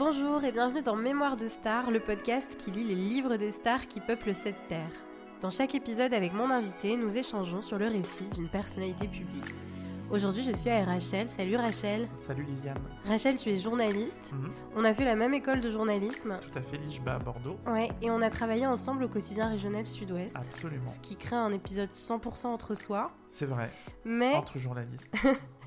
Bonjour et bienvenue dans Mémoire de Star, le podcast qui lit les livres des stars qui peuplent cette terre. Dans chaque épisode avec mon invité, nous échangeons sur le récit d'une personnalité publique. Aujourd'hui, je suis avec Rachel. Salut Rachel. Salut Lisiane. Rachel, tu es journaliste. Mhm. On a fait la même école de journalisme. Tout à fait, l'IJBA à Bordeaux. Ouais, et on a travaillé ensemble au quotidien régional Sud-Ouest. Absolument. Ce qui crée un épisode 100% entre soi. C'est vrai. Mais Entre journalistes.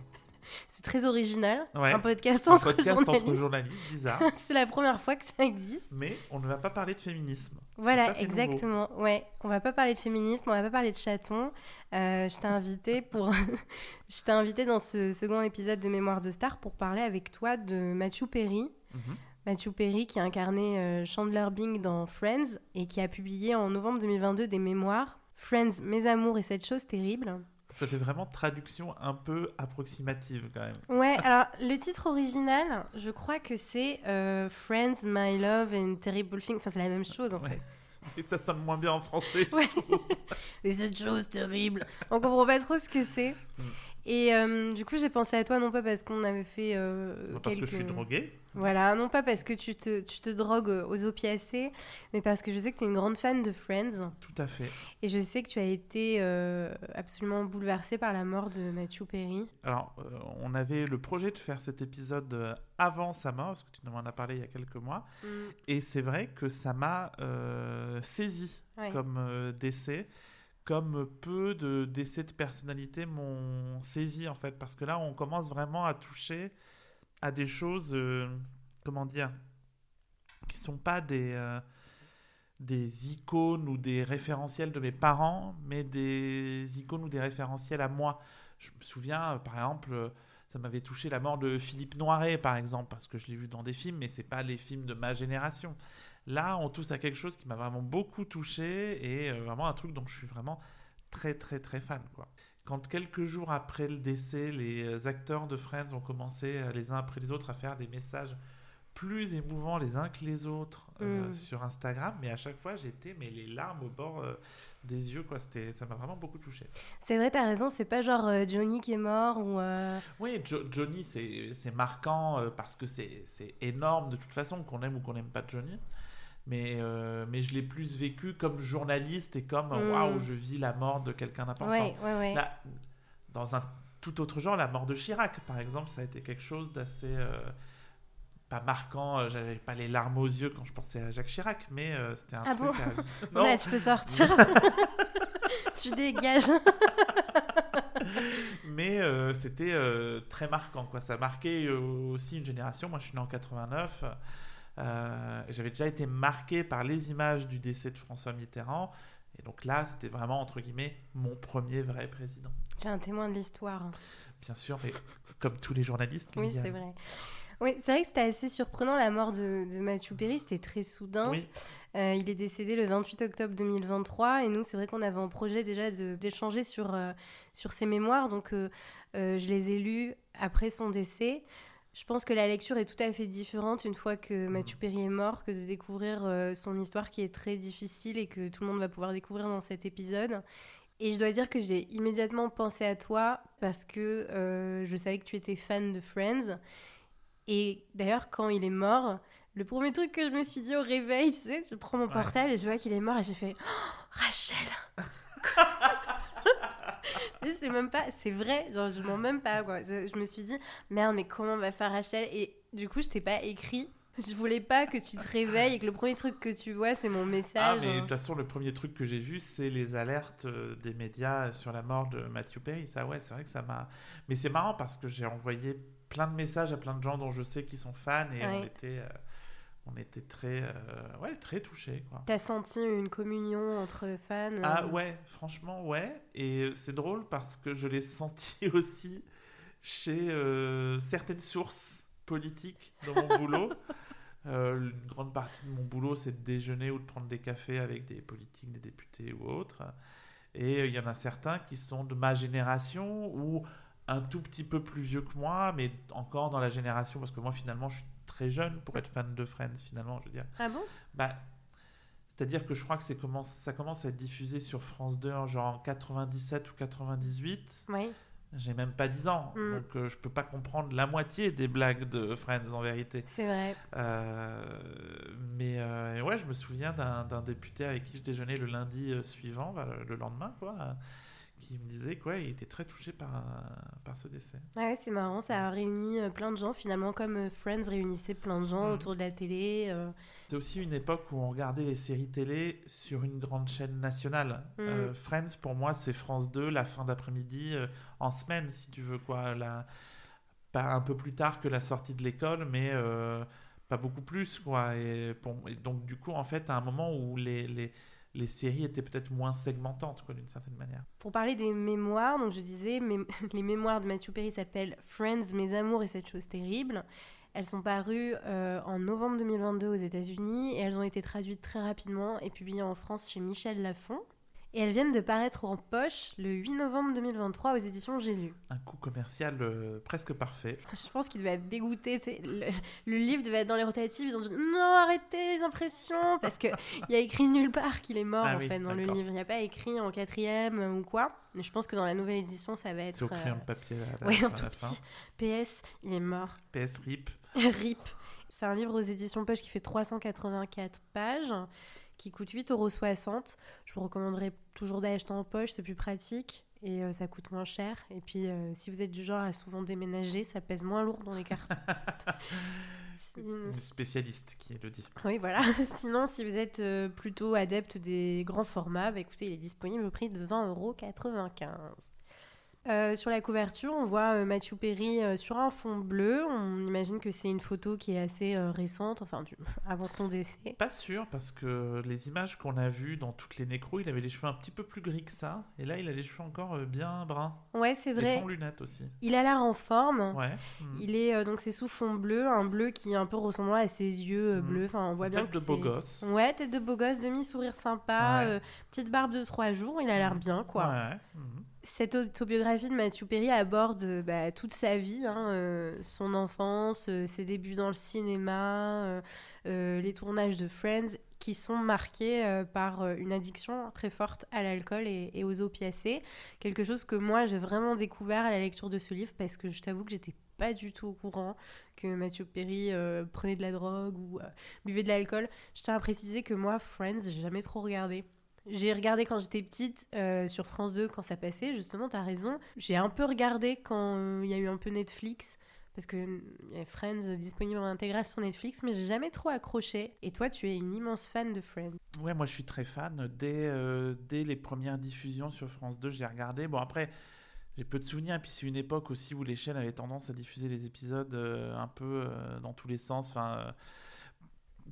c'est très original. Ouais. Un podcast Un entre podcast journalistes. entre journalistes, bizarre. c'est la première fois que ça existe. Mais on ne va pas parler de féminisme. Voilà, Ça, exactement. Ouais, on va pas parler de féminisme, on va pas parler de chatons. Euh, je t'ai invité pour, je t'ai invité dans ce second épisode de Mémoire de Star pour parler avec toi de Matthew Perry. Mhm. Matthew Perry qui a incarné euh, Chandler Bing dans Friends et qui a publié en novembre 2022 des mémoires Friends, Mes amours et cette chose terrible. Ça fait vraiment traduction un peu approximative quand même. Ouais, alors le titre original, je crois que c'est euh, Friends, My Love and Terrible Thing. Enfin, c'est la même chose en fait. Ouais. Et ça sonne moins bien en français. Ouais. Et cette chose terrible. On comprend pas trop ce que c'est. Mm. Et euh, du coup, j'ai pensé à toi, non pas parce qu'on avait fait euh, Parce que je suis drogué. Voilà, non pas parce que tu te, tu te drogues aux opiacés, mais parce que je sais que tu es une grande fan de Friends. Tout à fait. Et je sais que tu as été euh, absolument bouleversée par la mort de Matthew Perry. Alors, euh, on avait le projet de faire cet épisode avant sa mort, parce que tu m'en as parlé il y a quelques mois. Et c'est vrai que ça m'a saisi Ouais. comme décès, comme peu de décès de personnalité m'ont saisi en fait, parce que là on commence vraiment à toucher à des choses, euh, comment dire, qui sont pas des euh, des icônes ou des référentiels de mes parents, mais des icônes ou des référentiels à moi. Je me souviens, euh, par exemple, ça m'avait touché la mort de Philippe Noiret, par exemple, parce que je l'ai vu dans des films, mais c'est pas les films de ma génération. Là, on touche à quelque chose qui m'a vraiment beaucoup touché et euh, vraiment un truc dont je suis vraiment très très très fan. Quoi. Quand quelques jours après le décès, les acteurs de Friends ont commencé euh, les uns après les autres à faire des messages plus émouvants les uns que les autres euh, Mm. sur Instagram, mais à chaque fois j'étais mais les larmes au bord euh, des yeux quoi. C'était ça m'a vraiment beaucoup touché. C'est vrai, t'as raison, c'est pas genre euh, Johnny qui est mort ou. euh, Oui, Jo- Johnny, c'est marquant euh, parce que c'est c'est énorme de toute façon, qu'on aime ou qu'on n'aime pas Johnny. Mais, euh, mais je l'ai plus vécu comme journaliste et comme euh, waouh, je vis la mort de quelqu'un d'important. Ouais, ouais, ouais. Là, dans un tout autre genre, la mort de Chirac, par exemple, ça a été quelque chose d'assez. euh, pas marquant, j'avais pas les larmes aux yeux quand je pensais à Jacques Chirac, mais euh, c'était un Ah truc. bon? à- Bon, bah, tu peux sortir. tu dégages. Mais euh, c'était euh, très marquant, quoi. Ça a marqué euh, aussi une génération. Moi, je suis né en 89. Euh, J'avais déjà été marqué par les images du décès de François Mitterrand. Et donc là, c'était vraiment, entre guillemets, mon premier vrai président. Tu es un témoin de l'histoire. Bien sûr, mais comme tous les journalistes. Oui, c'est vrai. Oui, c'est vrai que c'était assez surprenant la mort de, de Matthew Perry, c'était très soudain. Oui, Euh, il est décédé le 28 octobre 2023 et nous, c'est vrai qu'on avait en projet déjà d'échanger sur, euh, sur ses mémoires, donc euh, je les ai lus après son décès. Je pense que la lecture est tout à fait différente une fois que Matthew Perry est mort que de découvrir euh, son histoire qui est très difficile et que tout le monde va pouvoir découvrir dans cet épisode. Et je dois dire que j'ai immédiatement pensé à toi parce que euh, je savais que tu étais fan de Friends. Et d'ailleurs, quand il est mort, le premier truc que je me suis dit au réveil, tu sais, je prends mon Ouais. portable et je vois qu'il est mort et j'ai fait Oh, Rachel c'est même pas, c'est vrai, genre je mens même pas quoi. Je me suis dit merde, mais comment on va faire Rachel? Et du coup, je t'ai pas écrit. Je voulais pas que tu te réveilles et que le premier truc que tu vois, c'est mon Ah, message. mais de toute façon, le premier truc que j'ai vu, c'est les alertes euh, des médias sur la mort de Matthew Perry. Ça, ouais, c'est vrai que ça m'a. Mais c'est marrant parce que j'ai envoyé plein de messages à plein de gens dont je sais qu'ils sont fans et on Ouais. était, euh, on était très, euh, ouais, très touchés. T'as senti une communion entre fans Ah euh, ouais, franchement, ouais. Et euh, c'est drôle parce que je l'ai senti aussi chez euh, certaines sources politiques dans mon boulot. Euh, une grande partie de mon boulot, c'est de déjeuner ou de prendre des cafés avec des politiques, des députés ou autres. Et il y en a certains qui sont de ma génération ou un tout petit peu plus vieux que moi, mais encore dans la génération, parce que moi finalement je suis très jeune pour être fan de Friends, finalement, je veux dire. Ah bon? Bah, C'est-à-dire que je crois que c'est commence, ça commence à être diffusé sur France 2 en genre en 97 ou 98. Oui. j'ai même pas 10 ans, Mm. donc euh, je peux pas comprendre la moitié des blagues de Friends en vérité. C'est vrai. Euh, mais euh, ouais, je me souviens d'un député avec qui je déjeunais le lundi suivant, bah, le lendemain, quoi, qui me disait qu'il était très touché par, euh, par ce décès. Ouais, c'est marrant, ça a réuni euh, plein de gens, finalement, comme euh, Friends réunissait plein de gens Mm. autour de la télé. euh. C'est aussi une époque où on regardait les séries télé sur une grande chaîne nationale. Mm. Euh, Friends, pour moi, c'est France 2, la fin d'après-midi, euh, en semaine, si tu veux, quoi. La... Pas un peu plus tard que la sortie de l'école, mais pas beaucoup plus, quoi. Et, pour- et donc, du coup, en fait, à un moment où les, les, les séries étaient peut-être moins segmentantes, d'une certaine manière. Pour parler des mémoires, donc je disais, les mémoires de Matthew Perry s'appellent Friends, Mes amours et cette chose terrible. Elles sont parues euh, en novembre 2022 aux États-Unis et elles ont été traduites très rapidement et publiées en France chez Michel Lafon. Et elles viennent de paraître en poche le 8 novembre 2023 aux éditions J'ai lu. Un coup commercial euh, presque parfait. Je pense qu'il devait être dégoûté. Le, le livre devait être dans les rotatives. Ils ont dit non, arrêtez les impressions. Parce qu'il y a écrit nulle part qu'il est mort Ah en oui, fait dans le livre. Il n'y a pas écrit en quatrième euh, ou quoi. Mais je pense que dans la nouvelle édition, ça va être. C'est au crayon euh, de papier à la, Ouais, un tout fin. petit. PS, il est mort. PS RIP. RIP. C'est un livre aux éditions Poche qui fait 384 pages, qui coûte 8,60 euros. Je vous recommanderais toujours d'acheter en poche, c'est plus pratique et euh, ça coûte moins cher. Et puis, euh, si vous êtes du genre à souvent déménager, ça pèse moins lourd dans les cartons. Sinon- Une spécialiste qui le dit. oui, voilà. Sinon, si vous êtes euh, plutôt adepte des grands formats, bah, écoutez, il est disponible au prix de 20,95 euros. Euh, sur la couverture, on voit euh, Matthew Perry euh, sur un fond bleu. On imagine que c'est une photo qui est assez euh, récente, enfin du... avant son décès. Pas sûr, parce que les images qu'on a vues dans toutes les nécros, il avait les cheveux un petit peu plus gris que ça. Et là, il a les cheveux encore bien bruns. Ouais, c'est Et vrai. sans lunettes aussi. Il a l'air en forme. Ouais. Mhm. Il est donc c'est sous fond bleu, un bleu qui est un peu ressemblant à ses yeux Mhm. bleus. Enfin, on voit bien Tête que de beau gosse. Ouais, tête de beau gosse, demi sourire sympa, Ouais. petite barbe de trois jours. Il a l'air Mhm. bien, quoi. Ouais. Cette autobiographie de Matthew Perry aborde euh, bah, toute sa vie, hein, euh, son enfance, euh, ses débuts dans le cinéma, les tournages de Friends, qui sont marqués par une addiction très forte à l'alcool et, aux opiacés. Quelque chose que moi j'ai vraiment découvert à la lecture de ce livre parce que je t'avoue que j'étais pas du tout au courant que Matthew Perry prenait de la drogue ou buvait de l'alcool. Je tiens à préciser que moi, Friends, j'ai jamais trop regardé. J'ai regardé quand j'étais petite euh, sur France 2 quand ça passait, justement, t'as raison. J'ai un peu regardé quand euh, il y a eu un peu Netflix, parce que il y a Friends disponible en intégrale sur Netflix, mais j'ai jamais trop accroché. Et toi, tu es une immense fan de Friends. Ouais, moi je suis très fan. Dès, euh, dès les premières diffusions sur France 2, j'ai regardé. Bon, après, j'ai peu de souvenirs. Et puis c'est une époque aussi où les chaînes avaient tendance à diffuser les épisodes un peu dans tous les sens. Enfin,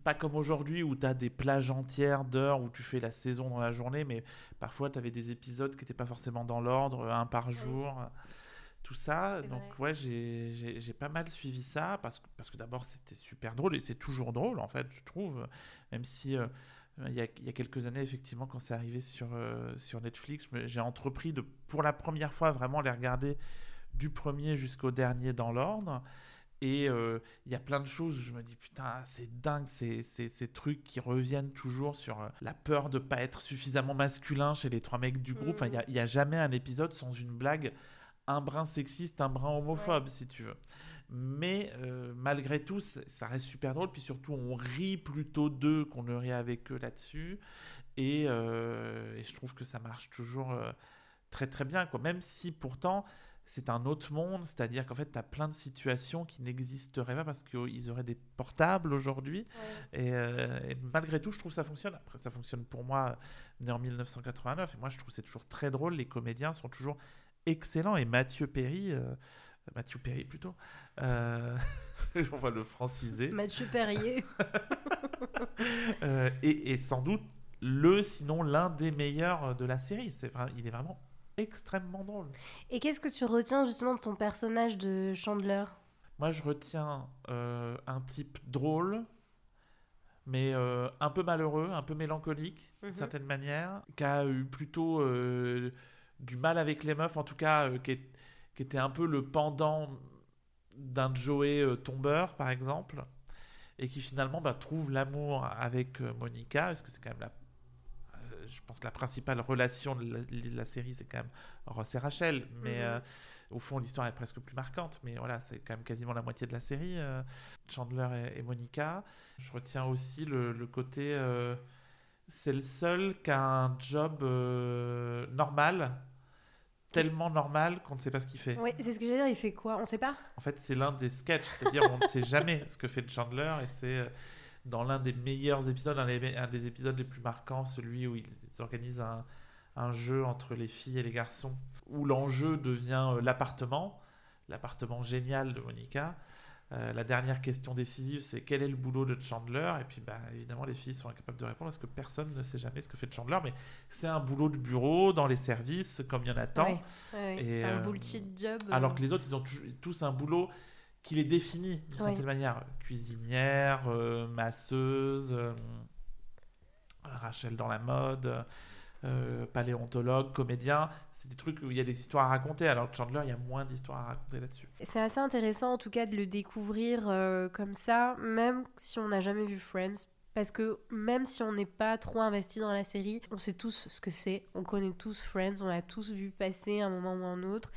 pas comme aujourd'hui où tu as des plages entières d'heures où tu fais la saison dans la journée, mais parfois tu avais des épisodes qui n'étaient pas forcément dans l'ordre, un par jour. Tout ça, donc vrai. ouais, j'ai- pas mal suivi ça parce que, parce que d'abord c'était super drôle et c'est toujours drôle en fait, je trouve, même si euh, il y, a, il y a quelques années, effectivement, quand c'est arrivé sur, euh, sur Netflix, j'ai entrepris de, pour la première fois, vraiment les regarder du premier jusqu'au dernier dans l'ordre. Et euh, il y a plein de choses où je me dis, putain, c'est dingue, ces, ces, ces trucs qui reviennent toujours sur euh, la peur de pas être suffisamment masculin chez les trois mecs du groupe. Enfin, il y a- il y a, jamais un épisode sans une blague, un brin sexiste, un brin homophobe, si tu veux. Mais euh, malgré tout, ça reste super drôle. Puis surtout, on rit plutôt d'eux qu'on ne rit avec eux là-dessus. Et, et je trouve que ça marche toujours très très bien. Quoi. Même si pourtant, c'est un autre monde. C'est-à-dire qu'en fait, tu as plein de situations qui n'existeraient pas parce qu'ils auraient des portables aujourd'hui. Et, euh, et malgré tout, je trouve que ça fonctionne. Après, ça fonctionne pour moi, né en 1989. Et moi, je trouve que c'est toujours très drôle. Les comédiens sont toujours excellents. Et Mathieu Perry, euh, Mathieu Perry plutôt, euh, on va le franciser, Mathieu Perrier. euh, et, et sans doute le, sinon l'un des meilleurs de la série. C'est vrai, il est vraiment extrêmement drôle. Et qu'est-ce que tu retiens justement de son personnage de Chandler? Moi, je retiens euh, un type drôle, mais euh, un peu malheureux, un peu mélancolique, d'une Mhm. certaine manière, qui a eu plutôt euh, du mal avec les meufs, en tout cas, qui, est- qui était un peu le pendant d'un Joey tombeur, par exemple, et qui finalement bah, trouve l'amour avec Monica, parce que c'est quand même la. Je pense que la principale relation de la, série, c'est quand même Ross et Rachel. Mais mhm. euh, au fond, l'histoire est presque plus marquante. Mais voilà, c'est quand même quasiment la moitié de la série. Euh, Chandler et, Monica. Je retiens aussi le, côté. Euh, c'est le seul qui a un job normal tellement normal qu'on ne sait pas ce qu'il fait. Oui, c'est ce que j'allais dire, il fait quoi? On ne sait pas? En fait, c'est l'un des sketchs, c'est-à-dire on ne sait jamais ce que fait Chandler et c'est dans l'un des meilleurs épisodes, un, des épisodes les plus marquants, celui où ils organisent un, un jeu entre les filles et les garçons, où l'enjeu devient euh, l'appartement, l'appartement génial de Monica. Euh, la dernière question décisive, c'est quel est le boulot de Chandler? Et puis, bah, évidemment, les filles sont incapables de répondre parce que personne ne sait jamais ce que fait Chandler. Mais c'est un boulot de bureau dans les services, comme il y en a tant. c'est un euh, bullshit job. Alors que les autres, ils ont tous un boulot qui les définit d'une certaine manière. Cuisinière, euh, masseuse, euh, Rachel dans la mode, euh, paléontologue, comédien. C'est des trucs où il y a des histoires à raconter. Alors Chandler, il y a moins d'histoires à raconter là-dessus. C'est assez intéressant en tout cas de le découvrir comme ça, même si on n'a jamais vu Friends. Parce que même si on n'est pas trop investi dans la série, on sait tous ce que c'est. On connaît tous Friends, on l'a tous vu passer un moment ou un autre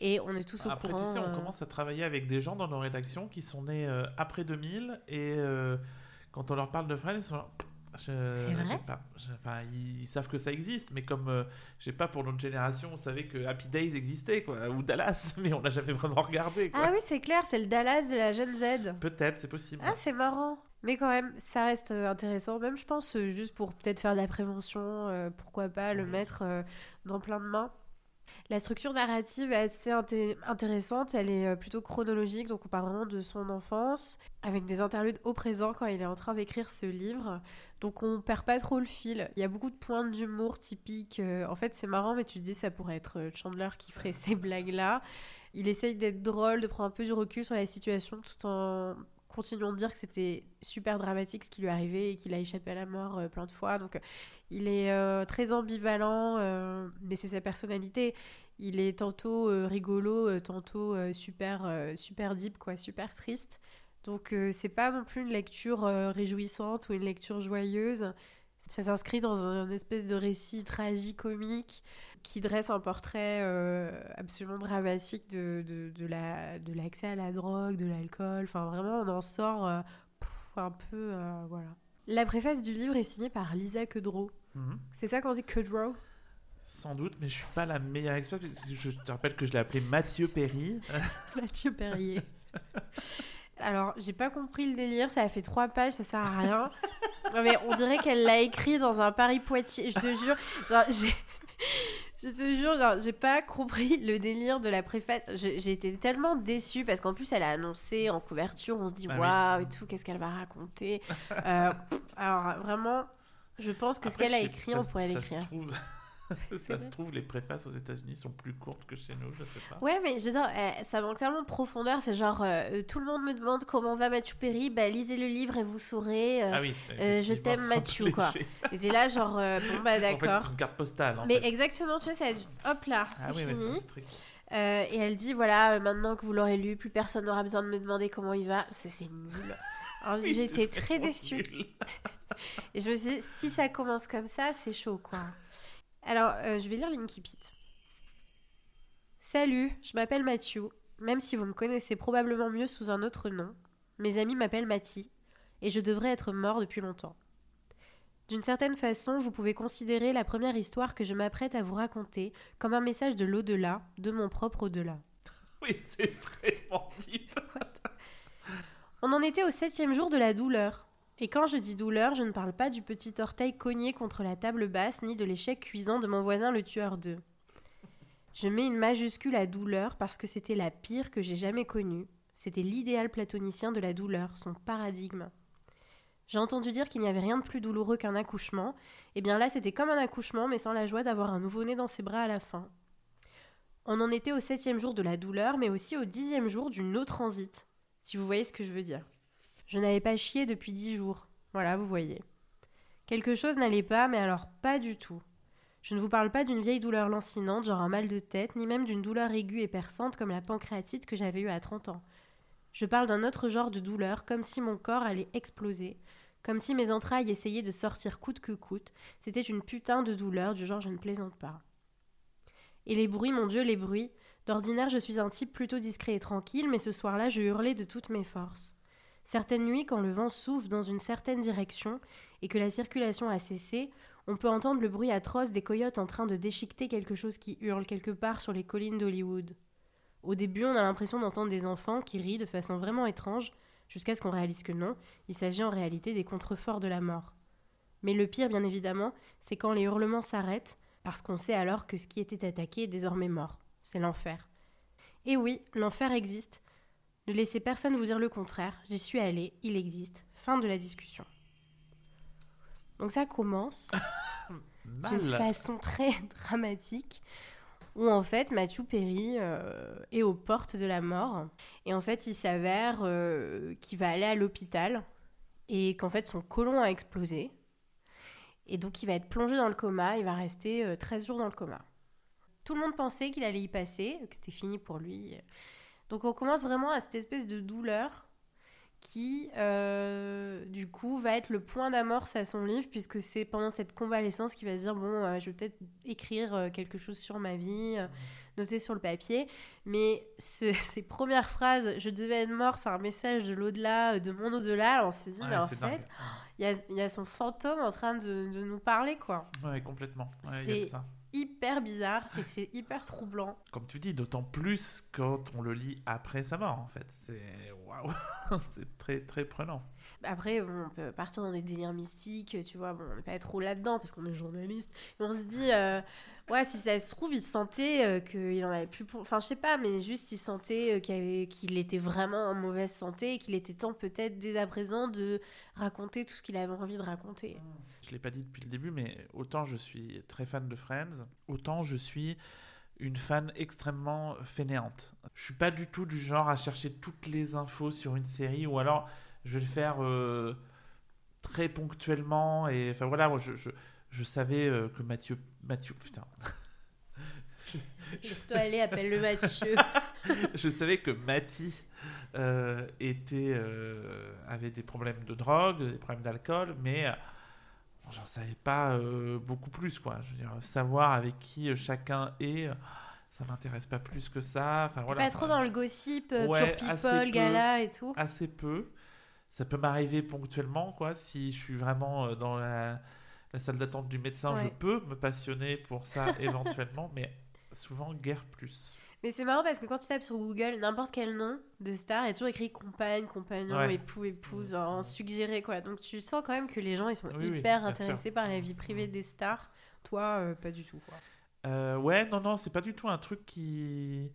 et on est tous au après, courant. Après, tu sais, on euh, commence à travailler avec des gens dans nos rédactions qui sont nés euh, après 2000 et euh, quand on leur parle de Friends, ils sont là. c'est vrai pas, enfin, ils, savent que ça existe, mais comme je j'ai pas pour notre génération, on savait que Happy Days existait, quoi, ou Dallas, mais on n'a jamais vraiment regardé. Quoi. Ah oui, c'est clair, c'est le Dallas de la Gen Z. Peut-être, c'est possible. Ah, c'est marrant. Mais quand même, ça reste intéressant, même je pense, juste pour peut-être faire de la prévention, pourquoi pas le mettre dans plein de mains. La structure narrative est assez intéressante, elle est euh, plutôt chronologique, donc on parle vraiment de son enfance, avec des interludes au présent quand il est en train d'écrire ce livre. Donc on perd pas trop le fil. Il y a beaucoup de points d'humour typiques. Euh, en fait, c'est marrant, mais tu te dis ça pourrait être euh, Chandler qui ferait ces blagues-là. Il essaye d'être drôle, de prendre un peu du recul sur la situation tout en continuons de dire que c'était super dramatique ce qui lui arrivait et qu'il a échappé à la mort plein de fois. Donc il est très ambivalent, mais c'est sa personnalité. Il est tantôt rigolo, tantôt super, super deep, quoi, super triste. Donc c'est pas non plus une lecture réjouissante ou une lecture joyeuse. Ça s'inscrit dans un espèce de récit tragique-comique qui dresse un portrait euh, absolument dramatique de, de, de la, de l'accès à la drogue, de l'alcool. Enfin, vraiment, on en sort euh, un peu. Euh, voilà. La préface du livre est signée par Lisa Kudrow. Mhm. C'est ça qu'on dit Kudrow? Sans doute, mais je suis pas la meilleure experte. Je te rappelle que je l'ai appelé Mathieu Perry. Mathieu Perrier. Alors, j'ai pas compris le délire, ça a fait trois pages, ça sert à rien. Non, mais on dirait qu'elle l'a écrit dans un Paris Poitiers. Je te jure, je te jure, j'ai pas compris le délire de la préface. J'ai été tellement déçue parce qu'en plus, elle a annoncé en couverture, on se dit ah waouh et tout, qu'est-ce qu'elle va raconter? Euh, alors vraiment, je pense que ce qu'elle a écrit, on pourrait l'écrire. ça se trouve, les préfaces aux États-Unis sont plus courtes que chez nous, je sais pas. Ouais, mais je veux dire, eh, ça manque tellement de profondeur. C'est genre, euh, tout le monde me demande comment va Mathieu Perry, bah lisez le livre et vous saurez. Euh, ah oui, euh, je t'aime Mathieu, quoi. Et t'es là, genre, bon bah d'accord. En fait, c'est une carte postale. mais exactement, tu vois, ça hop là, ah c'est fini. et elle dit voilà, maintenant que vous l'aurez lu, plus personne n'aura besoin de me demander comment il va. C'est nul. J'ai été très déçue. et je me suis dit, si ça commence comme ça, c'est chaud, quoi. Alors, euh, je vais lire l'Inkipit. Salut, je m'appelle Mathieu, même si vous me connaissez probablement mieux sous un autre nom. Mes amis m'appellent Mathie, et je devrais être mort depuis longtemps. D'une certaine façon, vous pouvez considérer la première histoire que je m'apprête à vous raconter comme un message de l'au-delà, de mon propre au-delà. Oui, c'est vraiment deep. On en était au septième jour de la douleur. Et quand je dis douleur, je ne parle pas du petit orteil cogné contre la table basse, ni de l'échec cuisant de mon voisin le tueur d'œufs. Je mets une majuscule à douleur parce que c'était la pire que j'ai jamais connue. C'était l'idéal platonicien de la douleur, son paradigme. J'ai entendu dire qu'il n'y avait rien de plus douloureux qu'un accouchement. Et eh bien là, c'était comme un accouchement, mais sans la joie d'avoir un nouveau-né dans ses bras à la fin. On en était au septième jour de la douleur, mais aussi au dixième jour du no transit, si vous voyez ce que je veux dire. Je n'avais pas chié depuis dix jours. Voilà, vous voyez. Quelque chose n'allait pas, mais alors pas du tout. Je ne vous parle pas d'une vieille douleur lancinante, genre un mal de tête, ni même d'une douleur aiguë et perçante comme la pancréatite que j'avais eue à 30 ans. Je parle d'un autre genre de douleur, comme si mon corps allait exploser, Comme si mes entrailles essayaient de sortir coûte que coûte. C'était une putain de douleur, du genre je ne plaisante pas. Et les bruits, mon Dieu, les bruits. D'ordinaire, je suis un type plutôt discret et tranquille, mais ce soir-là, je hurlais de toutes mes forces. Certaines nuits, quand le vent souffle dans une certaine direction et que la circulation a cessé, on peut entendre le bruit atroce des coyotes en train de déchiqueter quelque chose qui hurle quelque part sur les collines d'Hollywood. Au début, on a l'impression d'entendre des enfants qui rient de façon vraiment étrange, jusqu'à ce qu'on réalise que non, il s'agit en réalité des contreforts de la mort. Mais le pire, bien évidemment, c'est quand les hurlements s'arrêtent, parce qu'on sait alors que ce qui était attaqué est désormais mort. C'est l'enfer. Et oui, l'enfer existe. Ne laissez personne vous dire le contraire. J'y suis allée, il existe. Fin de la discussion. Donc ça commence d'une façon très dramatique où en fait Mathieu Perry euh, est aux portes de la mort et en fait il s'avère euh, qu'il va aller à l'hôpital et qu'en fait son côlon a explosé et donc il va être plongé dans le coma, il va rester 13 euh, jours dans le coma. Tout le monde pensait qu'il allait y passer, que c'était fini pour lui. Donc on commence vraiment à cette espèce de douleur qui, euh, du coup, va être le point d'amorce à son livre, puisque c'est pendant cette convalescence qu'il va se dire, bon, euh, je vais peut-être écrire euh, quelque chose sur ma vie, noter sur le papier. Mais ces premières phrases, je devais être mort, c'est un message de l'au-delà, de mon au-delà, on se dit, mais en fait, il y a, son fantôme en train de, nous parler, quoi. Ouais, complètement. c'est hyper bizarre et c'est hyper troublant. Comme tu dis, d'autant plus quand on le lit après sa mort, en fait. C'est waouh, c'est très très prenant. Après, on peut partir dans des délires mystiques, tu vois. Bon, on n'est pas trop là-dedans parce qu'on est journaliste. Mais on se dit, euh, ouais, si ça se trouve, il sentait euh, qu'il en avait plus pour. Enfin, je sais pas, mais juste il sentait euh, qu'il était vraiment en mauvaise santé et qu'il était temps peut-être dès à présent de raconter tout ce qu'il avait envie de raconter. Je l'ai pas dit depuis le début, mais autant je suis très fan de Friends, autant je suis une fan extrêmement fainéante. Je suis pas du tout du genre à chercher toutes les infos sur une série, ou alors je vais le faire euh, très ponctuellement. Et enfin voilà, moi je, je, je savais euh, que Mathieu. Mathieu, putain. je dois aller, appelle-le Mathieu. je savais que Mathie euh, était, avait des problèmes de drogue, des problèmes d'alcool, mais j'en savais pas euh, beaucoup plus quoi. Je veux dire, savoir avec qui euh, chacun est, euh, ça m'intéresse pas plus que ça. Enfin voilà. Pas trop dans le gossip, pure people, gala et tout? Assez peu. Ça peut m'arriver ponctuellement quoi. Si je suis vraiment dans la, salle d'attente du médecin, je peux me passionner pour ça éventuellement, mais souvent guère plus. Mais c'est marrant parce que quand tu tapes sur Google n'importe quel nom de star, il y a toujours écrit compagne, compagnon, époux, épouse, en suggéré quoi. Donc tu sens quand même que les gens ils sont hyper intéressés par la vie privée des stars. Toi, euh, pas du tout quoi. Euh, ouais, non, non, c'est pas du tout un truc qui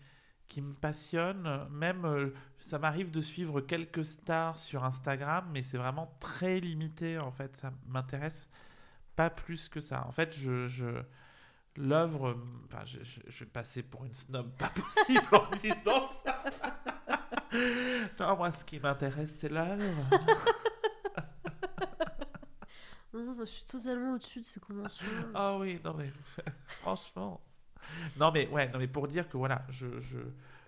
qui me passionne. Même, euh, ça m'arrive de suivre quelques stars sur Instagram, mais c'est vraiment très limité en fait. Ça m'intéresse pas plus que ça. En fait, je, je l'œuvre, enfin, je, je, vais passer pour une snob pas possible en disant ça. non, moi, ce qui m'intéresse, c'est l'œuvre. non, je suis totalement au-dessus de ces conventions. Ah oui, non, mais franchement. Non, mais ouais, non, mais pour dire que voilà, je, je,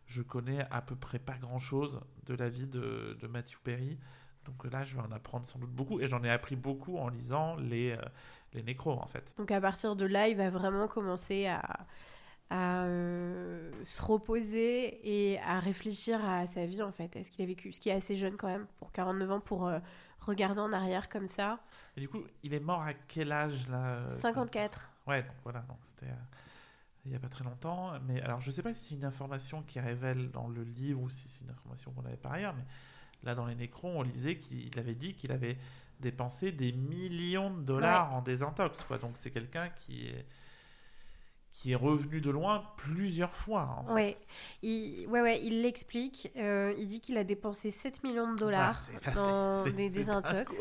je connais à peu près pas grand-chose de la vie de, de Matthew Perry. Donc là, je vais en apprendre sans doute beaucoup. Et j'en ai appris beaucoup en lisant les, euh, les nécros, en fait. Donc à partir de là, il va vraiment commencer à, à euh, se reposer et à réfléchir à sa vie, en fait, à ce qu'il a vécu. Ce qui est assez jeune quand même, pour 49 ans, pour euh, regarder en arrière comme ça. Et du coup, il est mort à quel âge, là 54. Ouais, donc voilà, c'était il n'y a pas très longtemps. Mais alors, je ne sais pas si c'est une information qui révèle dans le livre ou si c'est une information qu'on avait par ailleurs, mais Là, dans les Nécrons, on lisait qu'il avait dit qu'il avait dépensé des millions de dollars en désintox. Quoi. Donc, c'est quelqu'un qui est qui est revenu de loin plusieurs fois. En ouais. Il, ouais, ouais, il l'explique. Euh, il dit qu'il a dépensé 7 millions de dollars dans des désintox.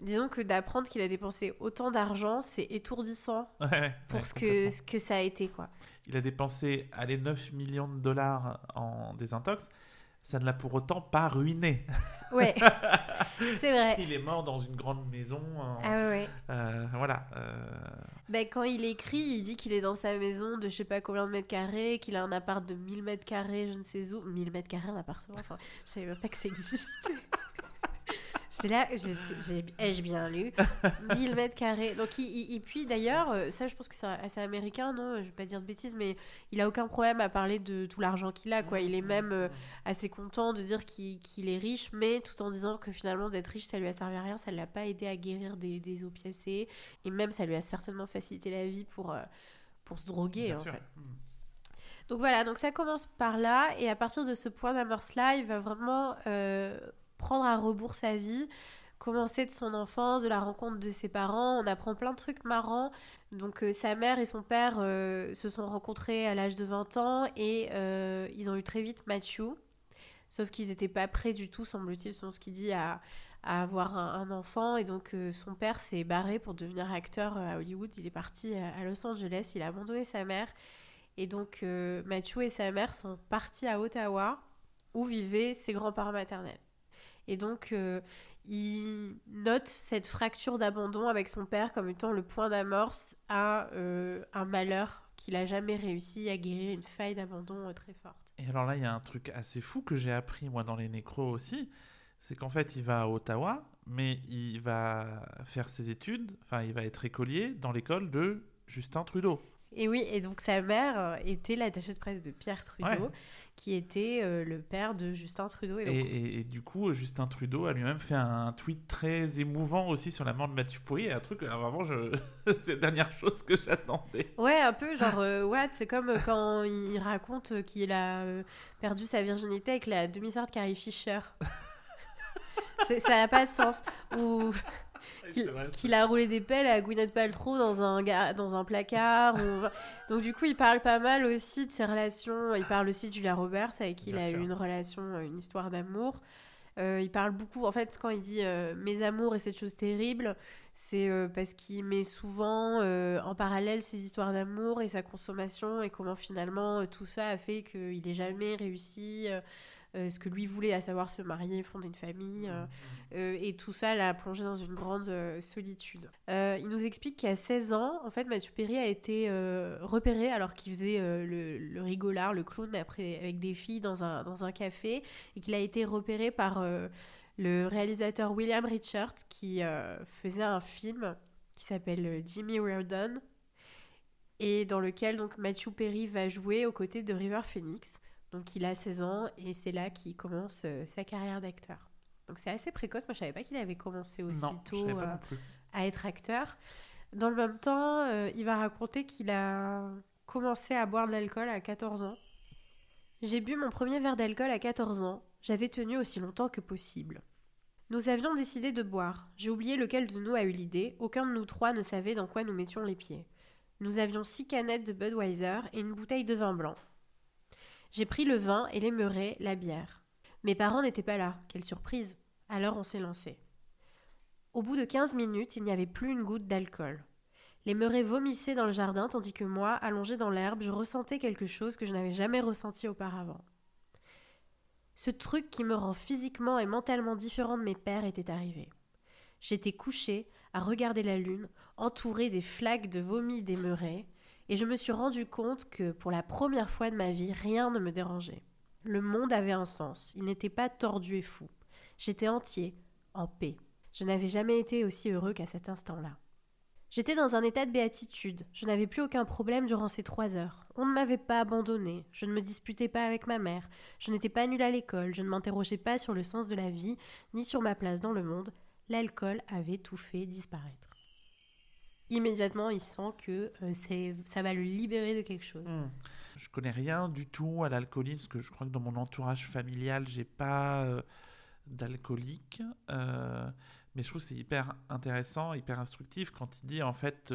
Disons que d'apprendre qu'il a dépensé autant d'argent, c'est étourdissant pour ce, que, ce que ça a été. quoi. Il a dépensé allez, 9 millions de dollars en désintox ça ne l'a pour autant pas ruiné. Ouais, c'est vrai. Il est mort dans une grande maison. Ah ouais. Euh, voilà. Euh... Ben, quand il écrit, il dit qu'il est dans sa maison de je sais pas combien de mètres carrés, qu'il a un appart de 1000 mètres carrés, je ne sais où. 1000 mètres carrés, un appartement. Enfin, je savais même pas que ça existait. C'est là, ai-je bien lu? 1000 mètres carrés. Donc, il, puis d'ailleurs, euh, ça, je pense que c'est assez américain, non? Je vais pas dire de bêtises, mais il a aucun problème à parler de tout l'argent qu'il a, quoi. Il est même euh, assez content de dire qu'il est riche, mais tout en disant que finalement, d'être riche, ça lui a servi à rien, ça ne l'a pas aidé à guérir des, des opiacés, et même ça lui a certainement facilité la vie pour, euh, pour se droguer, en fait. Hmm. Donc voilà, donc ça commence par là, et à partir de ce point d'amorce-là, il va vraiment prendre à rebours sa vie, commencer de son enfance, de la rencontre de ses parents. On apprend plein de trucs marrants. Donc euh, sa mère et son père euh, se sont rencontrés à l'âge de 20 ans et euh, ils ont eu très vite Matthew. Sauf qu'ils n'étaient pas prêts du tout, semble-t-il, selon ce qu'il dit, à, avoir un, enfant. Et donc son père s'est barré pour devenir acteur à Hollywood. Il est parti à Los Angeles, il a abandonné sa mère. Et donc Matthew et sa mère sont partis à Ottawa où vivaient ses grands-parents maternels. Et donc, euh, il note cette fracture d'abandon avec son père comme étant le point d'amorce à euh, un malheur qu'il a jamais réussi à guérir, une faille d'abandon euh, très forte. Et alors là, il y a un truc assez fou que j'ai appris moi dans les nécros aussi, c'est qu'en fait, il va à Ottawa, mais il va faire ses études, enfin, il va être écolier dans l'école de Justin Trudeau. Et oui, et donc sa mère était l'attachée de presse de Pierre Trudeau qui était euh, le père de Justin Trudeau. Et, du coup, Justin Trudeau a lui-même fait un tweet très émouvant aussi sur la mort de Mathieu Pourri, un truc, vraiment, je... c'est la dernière chose que j'attendais. Ouais, un peu, genre, euh, what C'est comme euh, quand il raconte qu'il a perdu sa virginité avec la demi-sœur de Carrie Fisher. ça n'a pas de sens. Ou qu'il a roulé des pelles à Gwyneth Paltrow dans un, dans un placard. Donc du coup, il parle pas mal aussi de ses relations. Il parle aussi de Julia Roberts, avec qui il a eu une relation, une histoire d'amour. Euh, il parle beaucoup, en fait, quand il dit euh, mes amours et cette chose terrible, c'est euh, parce qu'il met souvent en parallèle ses histoires d'amour et sa consommation et comment finalement tout ça a fait qu'il n'ait jamais réussi euh, ce que lui voulait, à savoir se marier, fonder une famille. Euh, euh, et tout ça l'a plongé dans une grande solitude. il nous explique qu'à 16 ans, en fait, Mathieu Perry a été repéré alors qu'il faisait le, rigolard, le clown après, avec des filles dans un, dans un café, et qu'il a été repéré par le réalisateur William Richard qui faisait un film qui s'appelle Jimmy Reardon et dans lequel donc Matthew Perry va jouer aux côtés de River Phoenix. Donc il a 16 ans et c'est là qu'il commence euh, sa carrière d'acteur. Donc c'est assez précoce. Moi je savais pas qu'il avait commencé aussitôt euh, à être acteur. Dans le même temps, euh, il va raconter qu'il a commencé à boire de l'alcool à 14 ans. J'ai bu mon premier verre d'alcool à 14 ans. J'avais tenu aussi longtemps que possible. Nous avions décidé de boire. J'ai oublié lequel de nous a eu l'idée. Aucun de nous trois ne savait dans quoi nous mettions les pieds. Nous avions six canettes de Budweiser et une bouteille de vin blanc. J'ai pris le vin et les murets, la bière. Mes parents n'étaient pas là, quelle surprise. Alors on s'est lancé. Au bout de quinze minutes, il n'y avait plus une goutte d'alcool. Les murets vomissaient dans le jardin, tandis que moi, allongé dans l'herbe, je ressentais quelque chose que je n'avais jamais ressenti auparavant. Ce truc qui me rend physiquement et mentalement différent de mes pères était arrivé. J'étais couché, à regarder la lune, entouré des flaques de vomi des murets, et je me suis rendu compte que pour la première fois de ma vie, rien ne me dérangeait. Le monde avait un sens, il n'était pas tordu et fou. J'étais entier, en paix. Je n'avais jamais été aussi heureux qu'à cet instant-là. J'étais dans un état de béatitude, je n'avais plus aucun problème durant ces trois heures. On ne m'avait pas abandonné, je ne me disputais pas avec ma mère, je n'étais pas nulle à l'école, je ne m'interrogeais pas sur le sens de la vie, ni sur ma place dans le monde. L'alcool avait tout fait disparaître immédiatement, il sent que euh, ça va le libérer de quelque chose. Hmm. Je connais rien du tout à l'alcoolisme, parce que je crois que dans mon entourage familial, j'ai pas euh, d'alcoolique. Euh, mais je trouve c'est hyper intéressant, hyper instructif quand il dit en fait.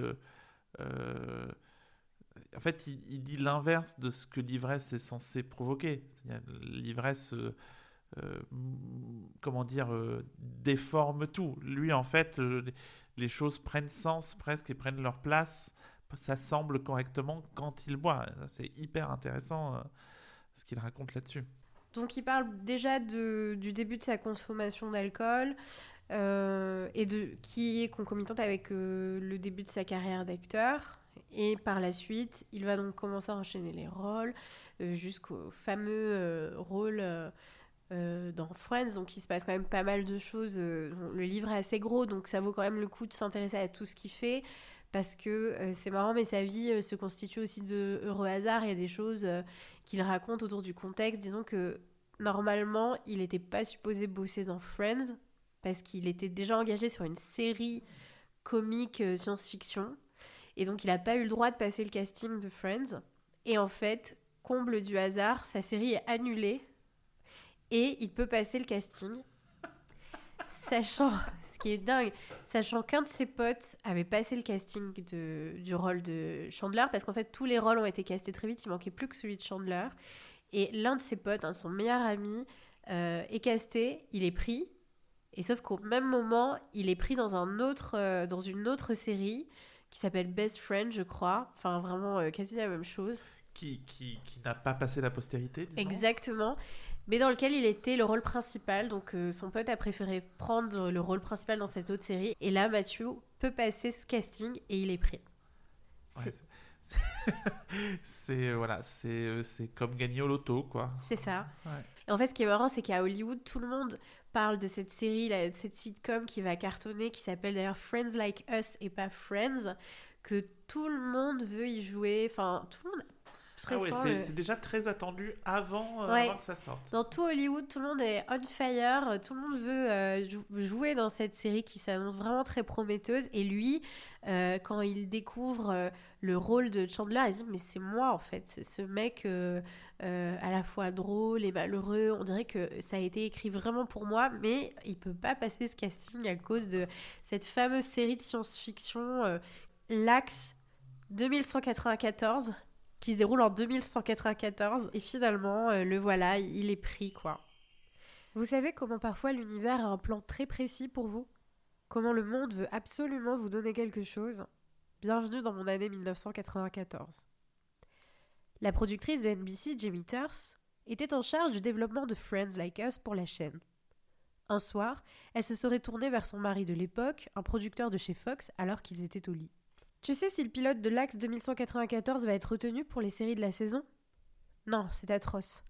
en fait, il, dit l'inverse de ce que l'ivresse est censée provoquer. L'ivresse, comment dire, déforme tout. Lui, en fait, les choses prennent sens presque et prennent leur place. Ça semble correctement quand il boit. C'est hyper intéressant euh, ce qu'il raconte là-dessus. Donc il parle déjà du début de sa consommation d'alcool euh, et qui est concomitante avec euh, le début de sa carrière d'acteur. Et par la suite, il va donc commencer à enchaîner les rôles jusqu'au fameux rôle dans Friends, donc il se passe quand même pas mal de choses. le livre est assez gros, donc ça vaut quand même le coup de s'intéresser à tout ce qu'il fait parce que c'est marrant, mais sa vie se constitue aussi de heureux hasards. Il y a des choses qu'il raconte autour du contexte. Disons que normalement, il n'était pas supposé bosser dans Friends parce qu'il était déjà engagé sur une série comique euh, science-fiction. Et donc, il n'a pas eu le droit de passer le casting de Friends. Et en fait, comble du hasard, sa série est annulée et il peut passer le casting. Sachant, ce qui est dingue, sachant qu'un de ses potes avait passé le casting de, du rôle de Chandler, parce qu'en fait tous les rôles ont été castés très vite, il manquait plus que celui de Chandler. Et l'un de ses potes, hein, son meilleur ami, euh, est casté, il est pris. Et sauf qu'au même moment, il est pris dans, un autre, euh, dans une autre série qui s'appelle Best Friend, je crois. Enfin, vraiment euh, quasi la même chose. Qui, qui, qui n'a pas passé la postérité, disons. Exactement. Mais dans lequel il était le rôle principal. Donc son pote a préféré prendre le rôle principal dans cette autre série. Et là, Mathieu peut passer ce casting et il est pris. Ouais, c'est voilà, c'est c'est comme gagner au loto quoi. C'est ça. Et en fait, ce qui est marrant, c'est qu'à Hollywood, tout le monde parle de cette série, de cette sitcom qui va cartonner, qui s'appelle d'ailleurs Friends Like Us et pas Friends, que tout le monde veut y jouer. Enfin, tout le monde ah c'est déjà très attendu avant, euh, que ça sorte. Dans tout Hollywood, tout le monde est on fire, tout le monde veut euh, jouer dans cette série qui s'annonce vraiment très prometteuse. Et lui, euh, quand il découvre le rôle de Chandler, il se dit mais c'est moi en fait, ce mec à la fois drôle et malheureux. On dirait que ça a été écrit vraiment pour moi, mais il peut pas passer ce casting à cause de cette fameuse série de science-fiction L'Axe 2194 qui se déroule en 2194 et finalement euh, le voilà, il est pris quoi. Vous savez comment parfois l'univers a un plan très précis pour vous? Comment le monde veut absolument vous donner quelque chose? Bienvenue dans mon année 1994. La productrice de NBC, Jamie Turs, était en charge du développement de Friends Like Us pour la chaîne. Un soir, elle se serait tournée vers son mari de l'époque, un producteur de chez Fox, alors qu'ils étaient au lit. Tu sais si le pilote de l'Axe 2194 va être retenu pour les séries de la saison? Non, c'est atroce.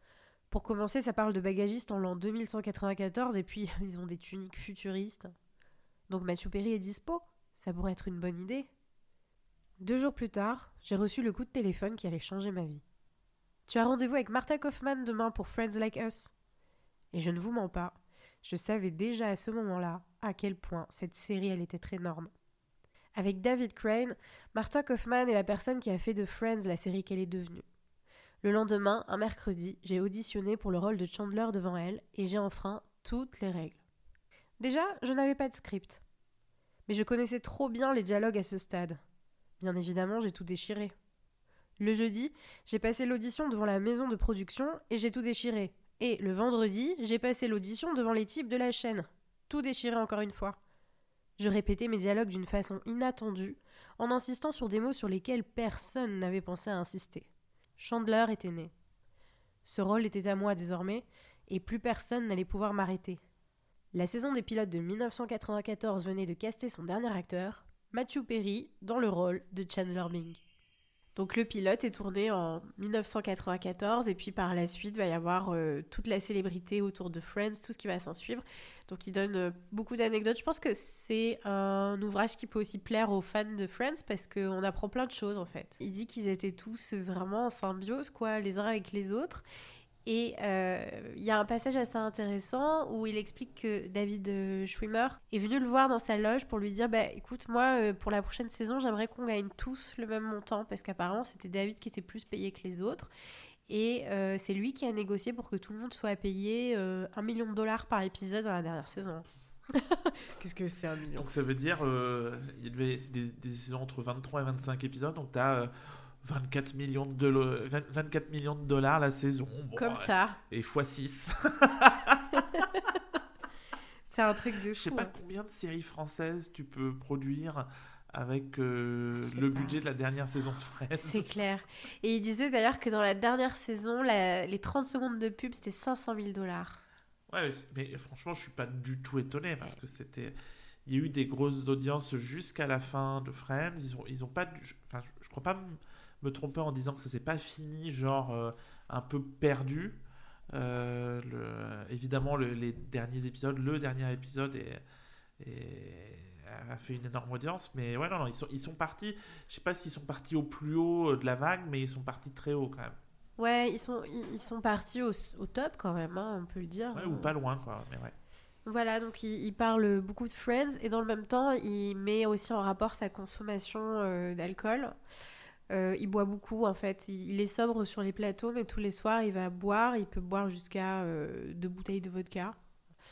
Pour commencer, ça parle de bagagistes en l'an 2194 et puis ils ont des tuniques futuristes. Donc Mathieu Perry est dispo Ça pourrait être une bonne idée. Deux jours plus tard, j'ai reçu le coup de téléphone qui allait changer ma vie. Tu as rendez-vous avec Martha Kaufman demain pour Friends Like Us? Et je ne vous mens pas, je savais déjà à ce moment-là à quel point cette série elle était énorme. Avec David Crane, Martha Kaufman est la personne qui a fait de Friends la série qu'elle est devenue. Le lendemain, un mercredi, j'ai auditionné pour le rôle de Chandler devant elle et j'ai enfreint toutes les règles. Déjà, je n'avais pas de script. Mais je connaissais trop bien les dialogues à ce stade. Bien évidemment, j'ai tout déchiré. Le jeudi, j'ai passé l'audition devant la maison de production et j'ai tout déchiré. Et le vendredi, j'ai passé l'audition devant les types de la chaîne. Tout déchiré encore une fois. Je répétais mes dialogues d'une façon inattendue, en insistant sur des mots sur lesquels personne n'avait pensé à insister. Chandler était né. Ce rôle était à moi désormais, et plus personne n'allait pouvoir m'arrêter. La saison des pilotes de 1994 venait de caster son dernier acteur, Matthew Perry, dans le rôle de Chandler Bing. Donc le pilote est tourné en 1994 et puis par la suite va y avoir euh, toute la célébrité autour de Friends, tout ce qui va s'en suivre. Donc il donne euh, beaucoup d'anecdotes. Je pense que c'est un ouvrage qui peut aussi plaire aux fans de Friends parce qu'on apprend plein de choses en fait. Il dit qu'ils étaient tous vraiment en symbiose quoi, les uns avec les autres. Et euh, il y a un passage assez intéressant où il explique que David euh, Schwimmer est venu le voir dans sa loge pour lui dire bah, écoute, moi, euh, pour la prochaine saison, j'aimerais qu'on gagne tous le même montant, parce qu'apparemment, c'était David qui était plus payé que les autres. Et c'est lui qui a négocié pour que tout le monde soit payé un million de dollars par épisode dans la dernière saison. Qu'est-ce que c'est un million? Donc ça veut dire, il y avait des, des, saisons entre 23 et 25 épisodes, donc tu as 24 millions de, 24 millions de dollars la saison. Comme ça. Et x6. c'est un truc de fou. Je sais pas hein. combien de séries françaises tu peux produire avec euh, le budget de la dernière saison de Friends. C'est clair. Et il disait d'ailleurs que dans la dernière saison, les 30 secondes de pub, c'était 500 000 dollars. Ouais, mais franchement, je suis pas du tout étonné parce que c'était. Il y a eu des grosses audiences jusqu'à la fin de Friends. Ils ont, ils ont pas. Enfin, je, je crois pas me tromper en disant que ça s'est pas fini, genre euh, un peu perdu. Euh, le, évidemment, les derniers épisodes, le dernier épisode est, a fait une énorme audience, mais ouais, non, non, ils sont, ils sont partis. Je sais pas s'ils sont partis au plus haut de la vague, mais ils sont partis très haut quand même. Ouais, ils sont, ils sont partis au, au top quand même, hein, on peut le dire. Ouais, ou pas loin, quoi, mais ouais. Voilà, donc il, parle beaucoup de Friends et dans le même temps, il met aussi en rapport sa consommation euh, d'alcool. Euh, il boit beaucoup en fait. Il, est sobre sur les plateaux, mais tous les soirs, il va boire. Il peut boire jusqu'à euh, deux bouteilles de vodka.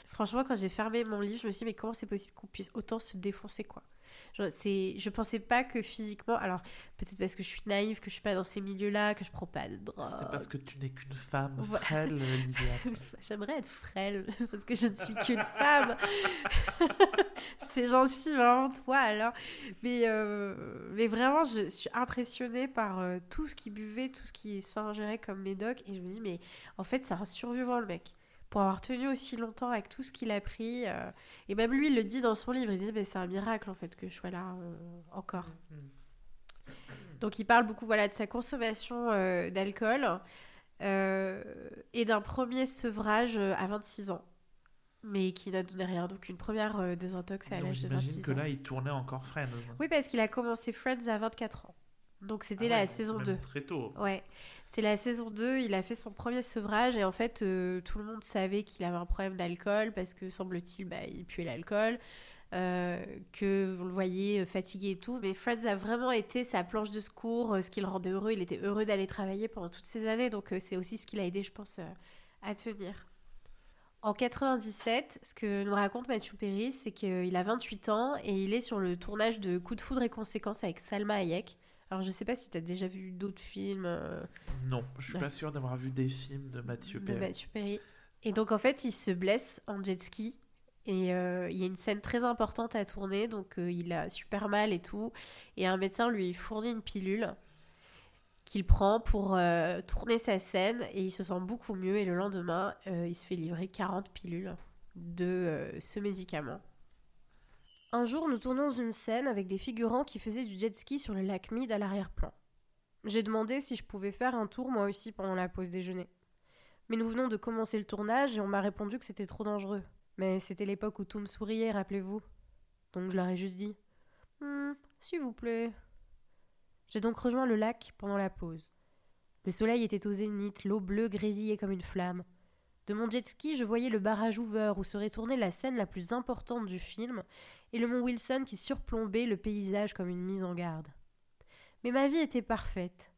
Franchement, quand j'ai fermé mon livre, je me suis dit, mais comment c'est possible qu'on puisse autant se défoncer quoi? C'est, je pensais pas que physiquement, alors peut-être parce que je suis naïve, que je suis pas dans ces milieux-là, que je prends pas de drogue. C'était parce que tu n'es qu'une femme frêle. J'aimerais être frêle parce que je ne suis qu'une femme. c'est gentil, vraiment toi alors. Mais, euh, mais vraiment, je suis impressionnée par euh, tout ce qu'il buvait, tout ce qu'il s'ingérait comme médoc, et je me dis mais en fait c'est un survivant le mec pour avoir tenu aussi longtemps avec tout ce qu'il a pris. Euh, et même lui, il le dit dans son livre, il dit, mais c'est un miracle en fait que je sois là euh, encore. Mm, mm. Donc il parle beaucoup voilà, de sa consommation euh, d'alcool et d'un premier sevrage à 26 ans. Mais qui n'a donné rien. Donc une première désintox à l'âge de 26 ans. J'imagine que là, il tournait encore Friends. Oui, parce qu'il a commencé Friends à 24 ans. Donc c'était ah la saison 2. Très tôt. Ouais. C'est la saison 2, il a fait son premier sevrage et en fait euh, tout le monde savait qu'il avait un problème d'alcool parce que semble-t-il bah, il puait l'alcool, euh, que vous le voyez euh, fatigué et tout. Mais Friends a vraiment été sa planche de secours, ce qui le rendait heureux. Il était heureux d'aller travailler pendant toutes ces années donc c'est aussi ce qui l'a aidé je pense à tenir. En 97, ce que nous raconte Mathieu Perry, c'est qu'il a 28 ans et il est sur le tournage de Coup de foudre et conséquences avec Salma Hayek. Alors, je sais pas si tu as déjà vu d'autres films. Euh, non, je suis pas sûre d'avoir vu des films de Mathieu Perry. Mathieu Perry. Et donc, en fait, il se blesse en jet ski. Et euh, il y a une scène très importante à tourner. Donc, euh, il a super mal et tout. Et un médecin lui fournit une pilule qu'il prend pour tourner sa scène. Et il se sent beaucoup mieux. Et le lendemain, il se fait livrer 40 pilules de ce médicament. Un jour, nous tournons une scène avec des figurants qui faisaient du jet ski sur le lac Mead à l'arrière-plan. J'ai demandé si je pouvais faire un tour moi aussi pendant la pause déjeuner. Mais nous venons de commencer le tournage et on m'a répondu que c'était trop dangereux. Mais c'était l'époque où tout me souriait, rappelez-vous. Donc je leur ai juste dit hmm, S'il vous plaît. J'ai donc rejoint le lac pendant la pause. Le soleil était au zénith, l'eau bleue grésillait comme une flamme. De mon jet ski, je voyais le barrage ouvert où serait tournée la scène la plus importante du film et le mont Wilson qui surplombait le paysage comme une mise en garde. Mais ma vie était parfaite.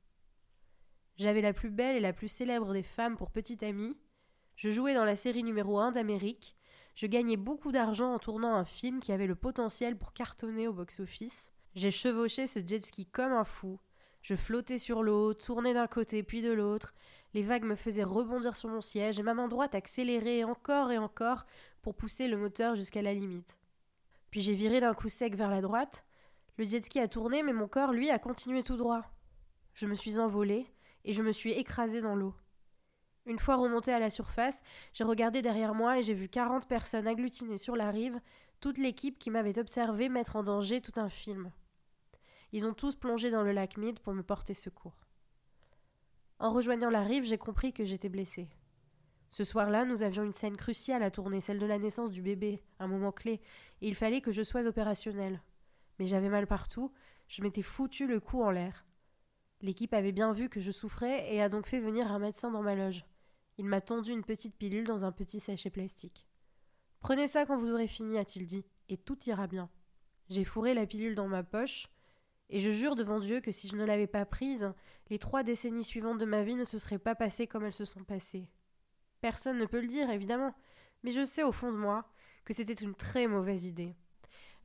J'avais la plus belle et la plus célèbre des femmes pour petite amie. Je jouais dans la série numéro 1 d'Amérique. Je gagnais beaucoup d'argent en tournant un film qui avait le potentiel pour cartonner au box-office. J'ai chevauché ce jet ski comme un fou. Je flottais sur l'eau, tournais d'un côté puis de l'autre, les vagues me faisaient rebondir sur mon siège et ma main droite accélérait encore et encore pour pousser le moteur jusqu'à la limite. Puis j'ai viré d'un coup sec vers la droite. Le jet ski a tourné, mais mon corps, lui, a continué tout droit. Je me suis envolée et je me suis écrasée dans l'eau. Une fois remontée à la surface, j'ai regardé derrière moi et j'ai vu quarante personnes agglutinées sur la rive, toute l'équipe qui m'avait observé mettre en danger tout un film. Ils ont tous plongé dans le lac Mid pour me porter secours. En rejoignant la rive, j'ai compris que j'étais blessée. Ce soir-là, nous avions une scène cruciale à tourner, celle de la naissance du bébé, un moment clé, et il fallait que je sois opérationnelle. Mais j'avais mal partout, je m'étais foutu le cou en l'air. L'équipe avait bien vu que je souffrais et a donc fait venir un médecin dans ma loge. Il m'a tendu une petite pilule dans un petit sachet plastique. Prenez ça quand vous aurez fini, a-t-il dit, et tout ira bien. J'ai fourré la pilule dans ma poche, et je jure devant Dieu que si je ne l'avais pas prise, les trois décennies suivantes de ma vie ne se seraient pas passées comme elles se sont passées. Personne ne peut le dire, évidemment, mais je sais au fond de moi que c'était une très mauvaise idée.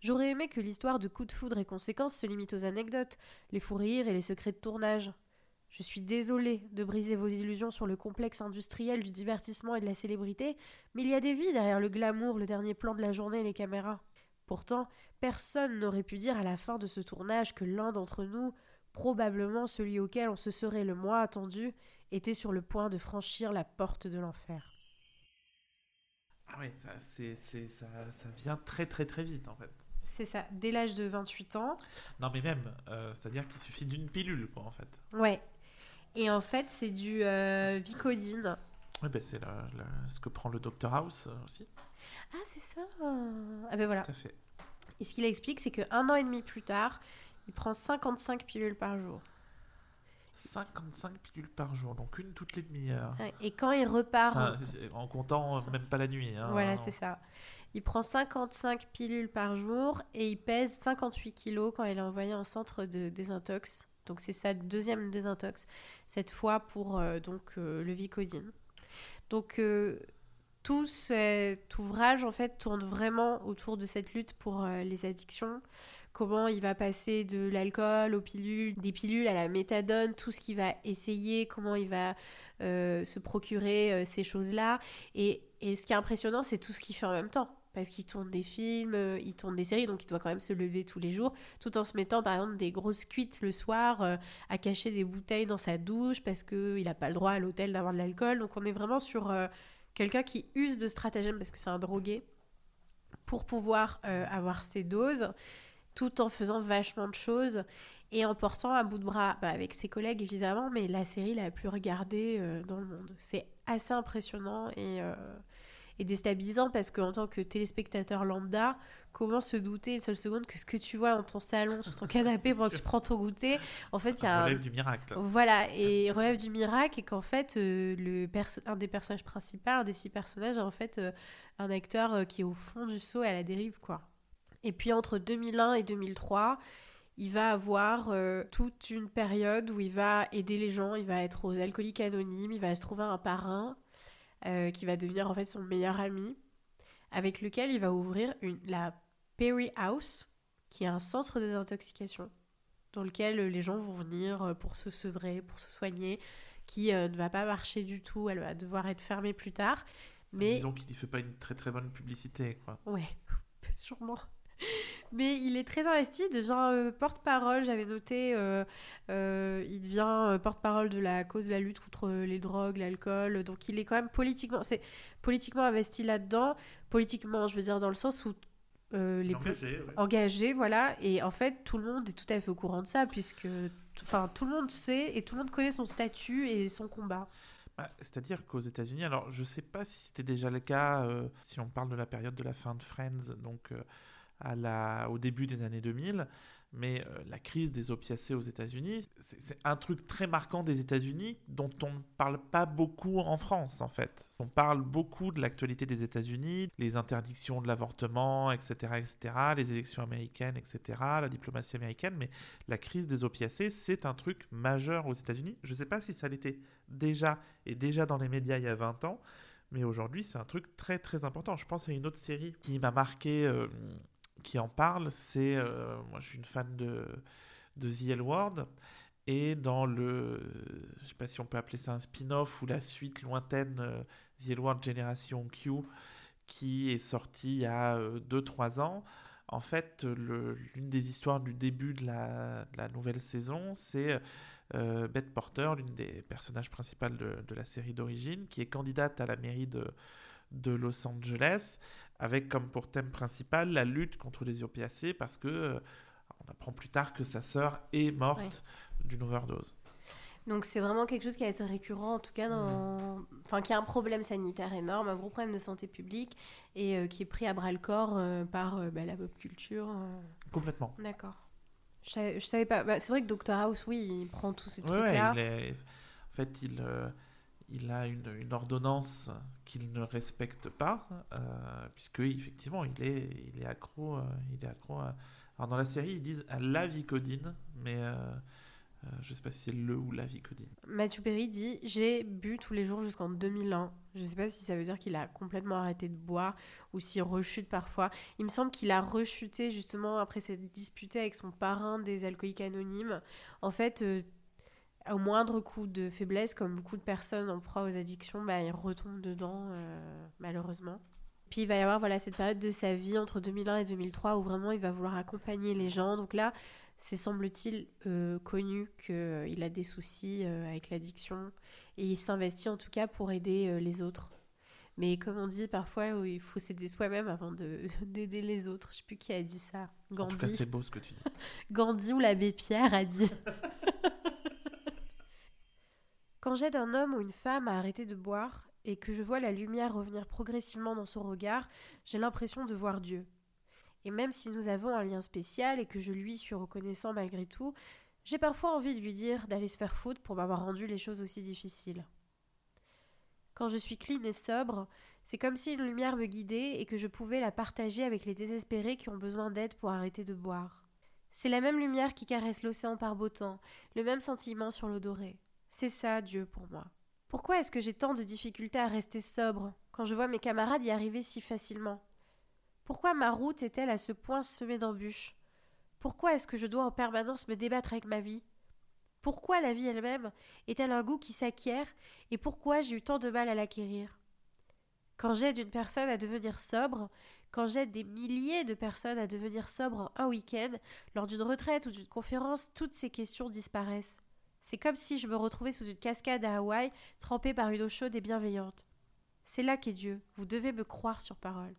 J'aurais aimé que l'histoire de coups de foudre et conséquences se limite aux anecdotes, les fous rires et les secrets de tournage. Je suis désolée de briser vos illusions sur le complexe industriel du divertissement et de la célébrité, mais il y a des vies derrière le glamour, le dernier plan de la journée et les caméras. Pourtant, personne n'aurait pu dire à la fin de ce tournage que l'un d'entre nous, probablement celui auquel on se serait le moins attendu, était sur le point de franchir la porte de l'enfer. Ah oui, ça, ça, vient très très très vite en fait. C'est ça, dès l'âge de 28 ans. Non mais même, euh, c'est-à-dire qu'il suffit d'une pilule quoi en fait. Ouais. Et en fait c'est du euh, Vicodine. Oui, ben c'est ce que prend le Dr House aussi. Ah, c'est ça. Ah ben voilà. Tout à fait. Et ce qu'il explique, c'est qu'un an et demi plus tard, il prend 55 pilules par jour. 55 pilules par jour, donc une toutes les demi-heures. Et quand il repart... en comptant même pas la nuit. Hein, voilà, c'est ça. Il prend 55 pilules par jour et il pèse 58 kilos quand il est envoyé en centre de désintox. Donc c'est sa deuxième désintox, cette fois pour euh, donc euh, le Vicodine. Donc euh, tout cet ouvrage en fait tourne vraiment autour de cette lutte pour les addictions, comment il va passer de l'alcool aux pilules, des pilules à la méthadone, tout ce qu'il va essayer, comment il va euh, se procurer euh, ces choses-là. Et, et, ce qui est impressionnant, c'est tout ce qu'il fait en même temps. Parce qu'il tourne des films, euh, il tourne des séries, donc il doit quand même se lever tous les jours, tout en se mettant par exemple des grosses cuites le soir, à cacher des bouteilles dans sa douche parce qu'il n'a pas le droit à l'hôtel d'avoir de l'alcool. Donc on est vraiment sur quelqu'un qui use de stratagèmes parce que c'est un drogué pour pouvoir avoir ses doses tout en faisant vachement de choses et en portant à bout de bras bah, avec ses collègues évidemment, mais la série la plus regardée euh, dans le monde. C'est assez impressionnant et, euh, et déstabilisant parce qu'en tant que téléspectateur lambda, comment se douter une seule seconde que ce que tu vois dans ton salon, sur ton canapé pendant que tu prends ton goûter, en fait, il y a relève du miracle. Voilà, et relève du miracle et qu'en fait, euh, le un des personnages principaux, un des six personnages, est en fait un acteur qui est au fond du seau et à la dérive, quoi. Et puis entre 2001 et 2003, il va avoir euh, toute une période où il va aider les gens, il va être aux alcooliques anonymes, il va se trouver un parrain euh, qui va devenir en fait son meilleur ami, avec lequel il va ouvrir une, la Perry House, qui est un centre de désintoxication, dans lequel les gens vont venir euh, pour se sevrer, pour se soigner, qui ne va pas marcher du tout, elle va devoir être fermée plus tard. Mais... Disons qu'il ne fait pas une très très bonne publicité, quoi. Ouais, sûrement. Mais il est très investi, il devient euh, porte-parole, j'avais noté, euh, euh, il devient porte-parole de la cause de la lutte contre les drogues, l'alcool. Donc il est quand même politiquement, c'est politiquement investi là-dedans. Politiquement, je veux dire dans le sens où les engagé, engagés, voilà. Et en fait, tout le monde est tout à fait au courant de ça, puisque enfin, tout le monde sait et tout le monde connaît son statut et son combat. Bah, c'est-à-dire qu'aux États-Unis, alors je ne sais pas si c'était déjà le cas, si on parle de la période de la fin de Friends, donc au début des années 2000, mais euh, la crise des opiacés aux États-Unis, c'est un truc très marquant des États-Unis dont on ne parle pas beaucoup en France, en fait. On parle beaucoup de l'actualité des États-Unis, les interdictions de l'avortement, etc., etc., les élections américaines, etc., la diplomatie américaine, mais la crise des opiacés, c'est un truc majeur aux États-Unis. Je ne sais pas si ça l'était déjà et déjà dans les médias il y a 20 ans, mais aujourd'hui, c'est un truc très très important. Je pense à une autre série qui m'a marqué. Euh, qui en parle, c'est. Euh, moi, je suis une fan de, de The L Word. Et dans le. Je sais pas si on peut appeler ça un spin-off ou la suite lointaine, euh, The L Word Generation Q, qui est sorti il y a 2-3 euh, ans. En fait, l'une des histoires du début de la, nouvelle saison, c'est Beth Porter, l'une des personnages principaux de, de la série d'origine, qui est candidate à la mairie de, de Los Angeles avec comme pour thème principal la lutte contre les opiacés parce que euh, on apprend plus tard que sa sœur est morte d'une overdose. Donc c'est vraiment quelque chose qui est assez récurrent, en tout cas, dans... Enfin, qui a un problème sanitaire énorme, un gros problème de santé publique, et euh, qui est pris à bras le corps euh, par bah, la pop culture. Complètement. D'accord. Je, je, savais pas. Bah, c'est vrai que Dr House, oui, il prend tous ces trucs-là. En fait, il, il a une, ordonnance qu'il ne respecte pas, euh, puisque effectivement il est, accro, euh, il est accro. Alors dans la série ils disent à la vicodine, mais euh, euh, je ne sais pas si c'est le ou la vicodine. Mathieu Perry dit j'ai bu tous les jours jusqu'en 2001. Je ne sais pas si ça veut dire qu'il a complètement arrêté de boire ou s'il rechute parfois. Il me semble qu'il a rechuté justement après s'être disputé avec son parrain des alcooliques anonymes. En fait, au moindre coup de faiblesse, comme beaucoup de personnes en proie aux addictions, bah, il retombe dedans, euh, malheureusement. Puis il va y avoir voilà, cette période de sa vie entre 2001 et 2003 où vraiment il va vouloir accompagner les gens. Donc là, c'est semble-t-il euh, connu qu'il euh, a des soucis avec l'addiction et il s'investit en tout cas pour aider les autres. Mais comme on dit parfois, il faut s'aider soi-même avant d'aider les autres. Je sais plus qui a dit ça. Gandhi. En tout cas, c'est beau ce que tu dis. Gandhi ou l'abbé Pierre a dit. Quand j'aide un homme ou une femme à arrêter de boire, et que je vois la lumière revenir progressivement dans son regard, j'ai l'impression de voir Dieu. Et même si nous avons un lien spécial et que je lui suis reconnaissant malgré tout, j'ai parfois envie de lui dire d'aller se faire foutre pour m'avoir rendu les choses aussi difficiles. Quand je suis clean et sobre, c'est comme si une lumière me guidait et que je pouvais la partager avec les désespérés qui ont besoin d'aide pour arrêter de boire. C'est la même lumière qui caresse l'océan par beau temps, le même sentiment sur l'eau dorée. C'est ça, Dieu, pour moi. Pourquoi est-ce que j'ai tant de difficultés à rester sobre quand je vois mes camarades y arriver si facilement? Pourquoi ma route est-elle à ce point semée d'embûches? Pourquoi est-ce que je dois en permanence me débattre avec ma vie? Pourquoi la vie elle-même est-elle un goût qui s'acquiert et pourquoi j'ai eu tant de mal à l'acquérir? Quand j'aide une personne à devenir sobre, quand j'aide des milliers de personnes à devenir sobres un week-end, lors d'une retraite ou d'une conférence, toutes ces questions disparaissent. C'est comme si je me retrouvais sous une cascade à Hawaï, trempée par une eau chaude et bienveillante. C'est là qu'est Dieu, vous devez me croire sur parole.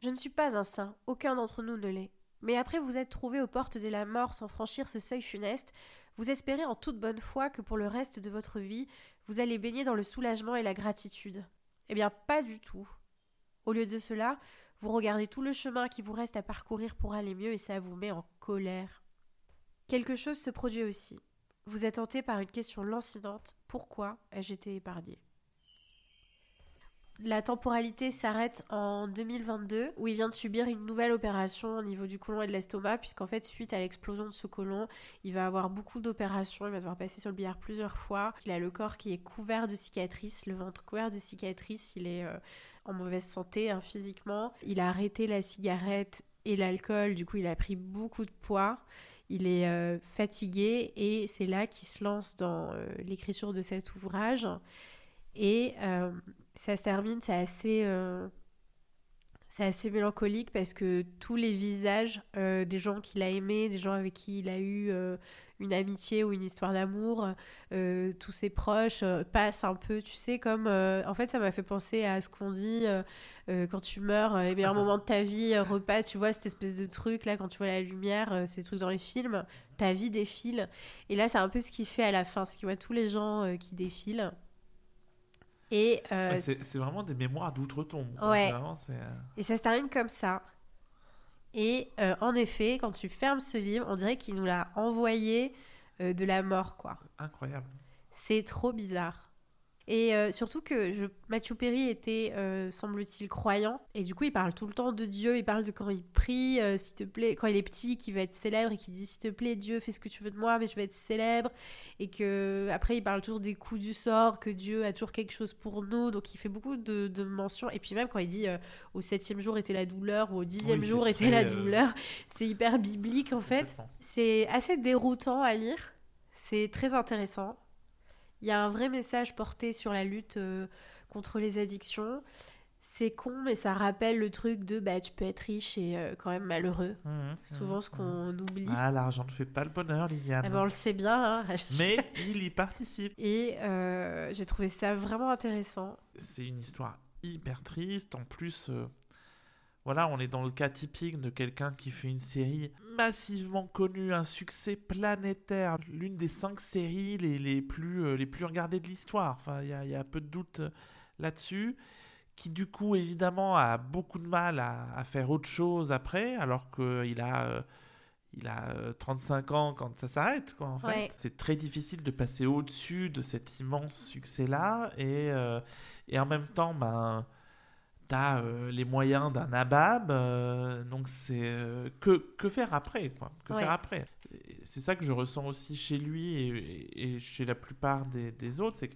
Je ne suis pas un saint, aucun d'entre nous ne l'est. Mais après vous être trouvé aux portes de la mort sans franchir ce seuil funeste, vous espérez en toute bonne foi que pour le reste de votre vie, vous allez baigner dans le soulagement et la gratitude. Eh bien, pas du tout. Au lieu de cela, vous regardez tout le chemin qui vous reste à parcourir pour aller mieux et ça vous met en colère. Quelque chose se produit aussi. Vous êtes hanté par une question lancinante. Pourquoi ai-je été épargné? La temporalité s'arrête en 2022, où il vient de subir une nouvelle opération au niveau du côlon et de l'estomac, puisqu'en fait, suite à l'explosion de ce côlon, il va avoir beaucoup d'opérations, il va devoir passer sur le billard plusieurs fois. Il a le corps qui est couvert de cicatrices, le ventre couvert de cicatrices, il est euh, en mauvaise santé hein, physiquement. Il a arrêté la cigarette et l'alcool, du coup, il a pris beaucoup de poids il est euh, fatigué et c'est là qu'il se lance dans euh, l'écriture de cet ouvrage. Et ça se termine, c'est assez, euh, assez mélancolique parce que tous les visages euh, des gens qu'il a aimés, des gens avec qui il a eu euh, une amitié ou une histoire d'amour, tous ses proches passent un peu, tu sais, comme. en fait, ça m'a fait penser à ce qu'on dit quand tu meurs, les meilleurs moments de ta vie repassent, tu vois, cette espèce de truc là, quand tu vois la lumière, ces trucs dans les films, ta vie défile. Et là, c'est un peu ce qu'il fait à la fin, c'est qu'il voit tous les gens qui défilent. Et euh, c'est vraiment des mémoires d'outre-tombe. Ouais. Euh, et ça se termine comme ça. Et euh, en effet, quand tu fermes ce livre, on dirait qu'il nous l'a envoyé de la mort, quoi. Incroyable. C'est trop bizarre. Et euh, surtout que je, Matthew Perry était, euh, semble-t-il, croyant. Et du coup, il parle tout le temps de Dieu. Il parle de quand il prie, euh, s'il te plaît, quand il est petit, qu'il va être célèbre et qu'il dit s'il te plaît, Dieu, fais ce que tu veux de moi, mais je vais être célèbre. Et que après, il parle toujours des coups du sort, que Dieu a toujours quelque chose pour nous. Donc, il fait beaucoup de, de mentions. Et puis même quand il dit au septième jour était la douleur ou au dixième jour était la douleur, c'est hyper biblique en fait. C'est assez déroutant à lire. C'est très intéressant. Il y a un vrai message porté sur la lutte euh, contre les addictions. C'est con, mais ça rappelle le truc de bah, tu peux être riche et euh, quand même malheureux. Mmh, mmh, Souvent, ce qu'on mmh. oublie. Ah, l'argent ne fait pas le bonheur, Lisiane. Ah ben, on le sait bien. Hein. mais il y participe. Et euh, j'ai trouvé ça vraiment intéressant. C'est une histoire hyper triste. En plus, voilà, on est dans le cas typique de quelqu'un qui fait une série massivement connue, un succès planétaire, l'une des cinq séries les, les plus, euh, les plus regardées de l'histoire. Enfin, il y, y a, peu de doute euh, là-dessus. Qui du coup, évidemment, a beaucoup de mal à, à faire autre chose après, alors qu'il a... Euh, il a 35 ans quand ça s'arrête, quoi, en fait. C'est très difficile de passer au-dessus de cet immense succès-là. Et, et en même temps, ben, t'as euh, les moyens d'un abab, euh, donc c'est euh, que, que faire après quoi Que faire après C'est ça que je ressens aussi chez lui et, chez la plupart des, des autres, c'est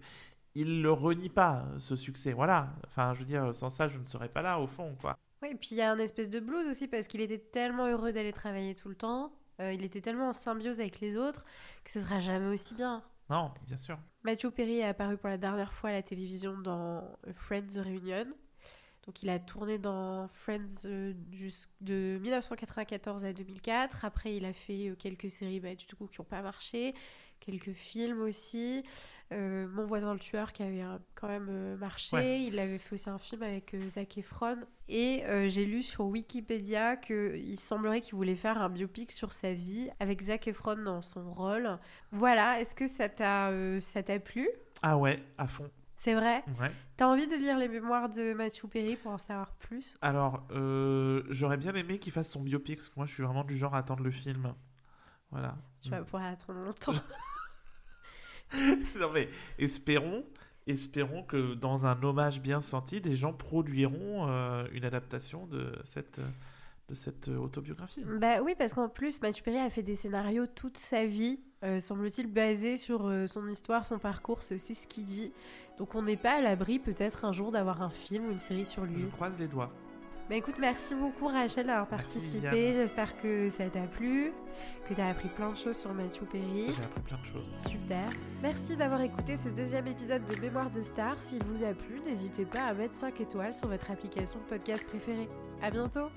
qu'il le renie pas ce succès. Voilà. Enfin, je veux dire, sans ça, je ne serais pas là au fond, quoi. Oui, et puis il y a un espèce de blues aussi parce qu'il était tellement heureux d'aller travailler tout le temps. il était tellement en symbiose avec les autres que ce sera jamais aussi bien. Non, bien sûr. Matthew Perry est apparu pour la dernière fois à la télévision dans Friends Reunion. Donc il a tourné dans Friends euh, de 1994 à 2004. Après, il a fait euh, quelques séries bah, du coup qui n'ont pas marché, quelques films aussi. Euh, Mon voisin le tueur qui avait quand même marché. Il avait fait aussi un film avec Zac Efron. Et j'ai lu sur Wikipédia qu'il semblerait qu'il voulait faire un biopic sur sa vie avec Zac Efron dans son rôle. Voilà, est-ce que ça t'a ça t'a plu? Ah ouais, à fond. C'est vrai? Ouais. T'as envie de lire les mémoires de Matthew Perry pour en savoir plus? Alors, euh, j'aurais bien aimé qu'il fasse son biopic, parce que moi, je suis vraiment du genre à attendre le film. Voilà. Tu vas pouvoir attendre longtemps. non mais espérons, espérons que dans un hommage bien senti, des gens produiront euh, une adaptation de cette, de cette autobiographie. bah oui, parce qu'en plus, Matthew Perry a fait des scénarios toute sa vie, euh, semble-t-il, basés sur euh, son histoire, son parcours, c'est aussi ce qu'il dit. Donc on n'est pas à l'abri peut-être un jour d'avoir un film ou une série sur lui. Je croise les doigts. Bah écoute, merci beaucoup Rachel d'avoir participé. J'espère que ça t'a plu, que t'as appris plein de choses sur Matthew Perry. J'ai appris plein de choses. Super. Merci d'avoir écouté ce deuxième épisode de Mémoire de Star. S'il vous a plu, n'hésitez pas à mettre 5 étoiles sur votre application de podcast préférée. À bientôt